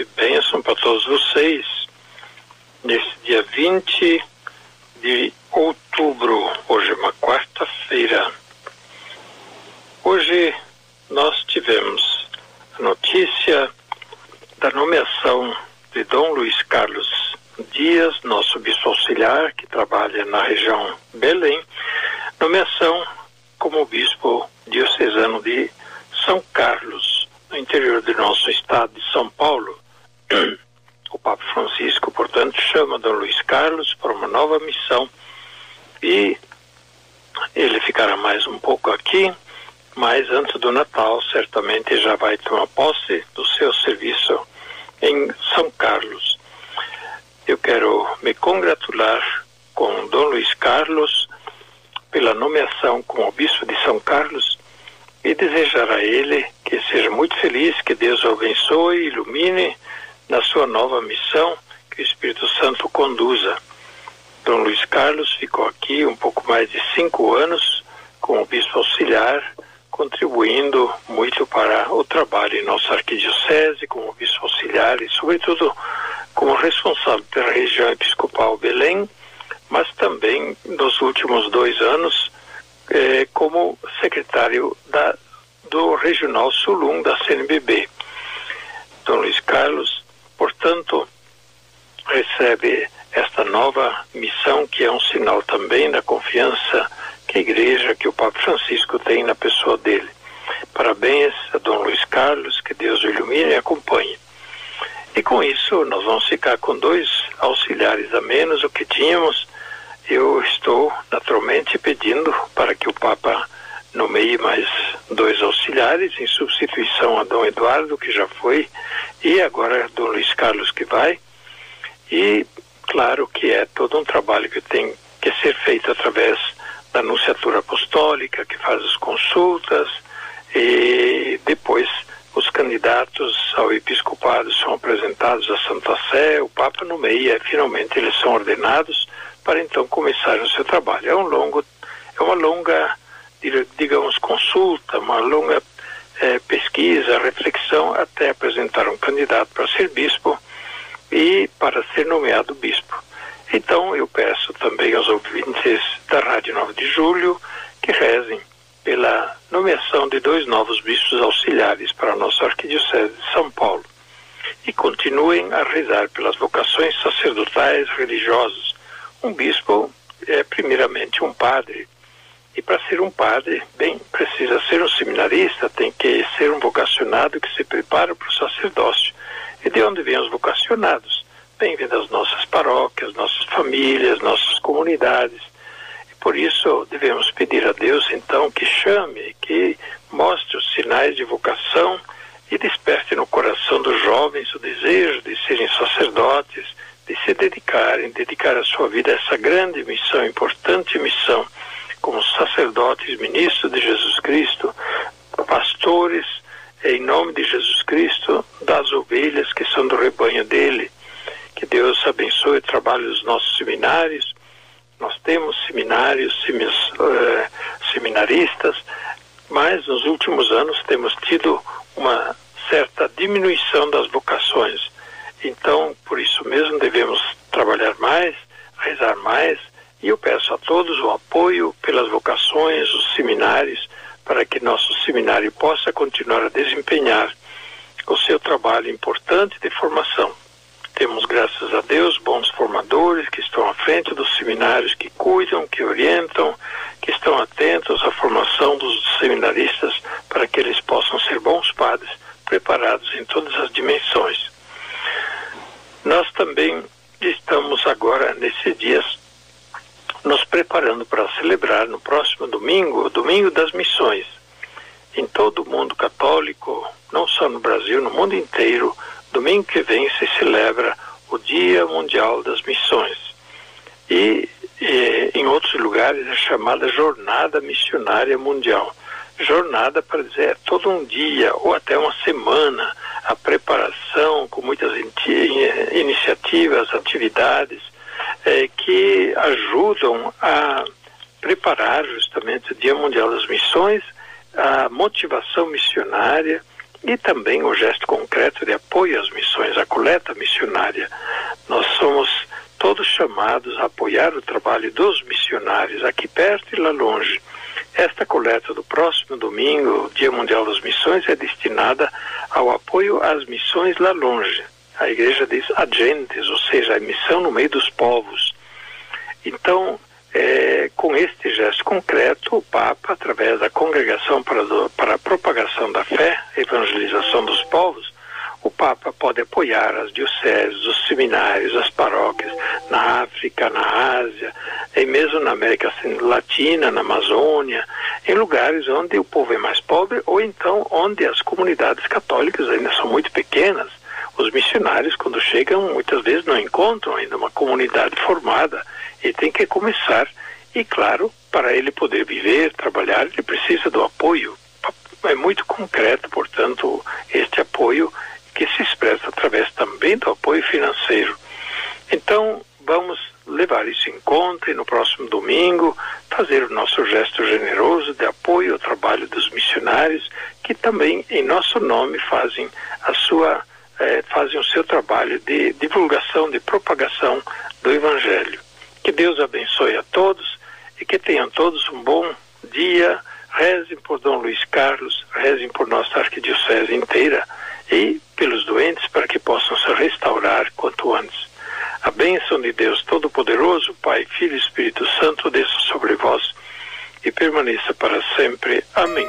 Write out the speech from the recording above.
e bênção para todos vocês. Nesse dia 20 de outubro, hoje é uma quarta-feira. Hoje nós tivemos a notícia da nomeação de Dom Luiz Carlos Dias, nosso bispo auxiliar, que trabalha na região Belém, nomeação como bispo diocesano de São Carlos, no interior do nosso estado de São Paulo. O Papa Francisco, portanto, chama Dom Luiz Carlos para uma nova missão e ele ficará mais um pouco aqui, mas antes do Natal, certamente já vai tomar posse do seu serviço em São Carlos. Eu quero me congratular com Dom Luiz Carlos pela nomeação como bispo de São Carlos e desejar a ele que seja muito feliz, que Deus o abençoe ilumine na sua nova missão, que o Espírito Santo conduza. Dom Luiz Carlos ficou aqui um pouco mais de cinco anos como bispo auxiliar, contribuindo muito para o trabalho em nossa arquidiocese, como bispo auxiliar e, sobretudo, como responsável pela região episcopal Belém, mas também nos últimos dois anos eh, como secretário da, do Regional Sulum da CNBB. Dom Luiz Carlos, portanto, recebe esta nova missão que é um sinal também da confiança que a igreja, que o Papa Francisco tem na pessoa dele. Parabéns a Dom Luiz Carlos, que Deus o ilumine e acompanhe. E com isso, nós vamos ficar com dois auxiliares a menos do que tínhamos. Eu estou naturalmente pedindo para que o Papa nomeie mais dois em substituição a Dom Eduardo, que já foi, e agora Dom Luiz Carlos, que vai. E claro que é todo um trabalho que tem que ser feito através da Anunciatura Apostólica, que faz as consultas, e depois os candidatos ao episcopado são apresentados à Santa Sé, o Papa nomeia, finalmente eles são ordenados para então começarem o seu trabalho. É um longo, é uma longa, digamos, consulta, uma longa é, pesquisa, reflexão até apresentar um candidato para ser bispo e para ser nomeado bispo. Então eu peço também aos ouvintes da Rádio 9 de Julho que rezem pela nomeação de dois novos bispos auxiliares para a nossa Arquidiocese de São Paulo e continuem a rezar pelas vocações sacerdotais religiosas. Um bispo é primeiramente um padre e para ser um padre, bem, precisa ser um seminarista, tem que ser um vocacionado que se prepara para o sacerdócio. E de onde vêm os vocacionados? Bem, vem das nossas paróquias, nossas famílias, nossas comunidades. E por isso devemos pedir a Deus, então, que chame, que mostre os sinais de vocação e desperte no coração dos jovens o desejo de serem sacerdotes, de se dedicarem, dedicar a sua vida a essa grande missão, importante missão, como sacerdotes, ministros de Jesus Cristo, pastores, em nome de Jesus Cristo, das ovelhas que são do rebanho dele. Que Deus abençoe o trabalho dos nossos seminários. Nós temos seminários, uh, seminaristas, mas nos últimos anos temos tido uma certa diminuição das vocações. Então, por isso mesmo, devemos trabalhar mais, rezar mais, e eu peço a todos o apoio pelas vocações, os seminários, para que nosso seminário possa continuar a desempenhar o seu trabalho importante de formação. Temos, graças a Deus, bons formadores que estão à frente dos seminários, que cuidam, que orientam, que estão atentos à formação dos seminaristas para que eles possam ser bons padres, preparados em todas as dimensões. Nós também estamos agora, nesses dias, nos preparando para celebrar no próximo domingo, o Domingo das Missões. Em todo o mundo católico, não só no Brasil, no mundo inteiro, domingo que vem se celebra o Dia Mundial das Missões. E, e em outros lugares é chamada Jornada Missionária Mundial. Jornada para dizer é todo um dia ou até uma semana a preparação com muitas iniciativas, atividades é, que ajudam a preparar justamente o Dia Mundial das Missões, a motivação missionária e também o gesto concreto de apoio às missões, a coleta missionária. Nós somos todos chamados a apoiar o trabalho dos missionários aqui perto e lá longe. Esta coleta do próximo domingo, Dia Mundial das Missões, é destinada ao apoio às missões lá longe. A igreja diz agentes, ou seja, a missão no meio dos povos. Então, é, com este gesto concreto, o Papa, através da Congregação para, do, para a Propagação da Fé, Evangelização dos Povos, o Papa pode apoiar as dioceses, os seminários, as paróquias na África, na Ásia, e mesmo na América Latina, na Amazônia, em lugares onde o povo é mais pobre ou então onde as comunidades católicas ainda são muito pequenas. Os missionários, quando chegam, muitas vezes não encontram ainda uma comunidade formada e tem que começar. E, claro, para ele poder viver, trabalhar, ele precisa do apoio. É muito concreto, portanto, este apoio que se expressa através também do apoio financeiro. Então, vamos levar isso em conta e no próximo domingo fazer o nosso gesto generoso de apoio ao trabalho dos missionários que também em nosso nome fazem a sua eh, fazem o seu trabalho de divulgação, de propagação do evangelho. Que Deus abençoe a todos e que tenham todos um bom dia. Rezem por Dom Luiz Carlos, rezem por nossa arquidiocese inteira e pelos doentes para que possam se restaurar quanto antes. A bênção de Deus Todo-Poderoso, Pai, Filho e Espírito Santo, desça sobre vós e permaneça para sempre. Amém.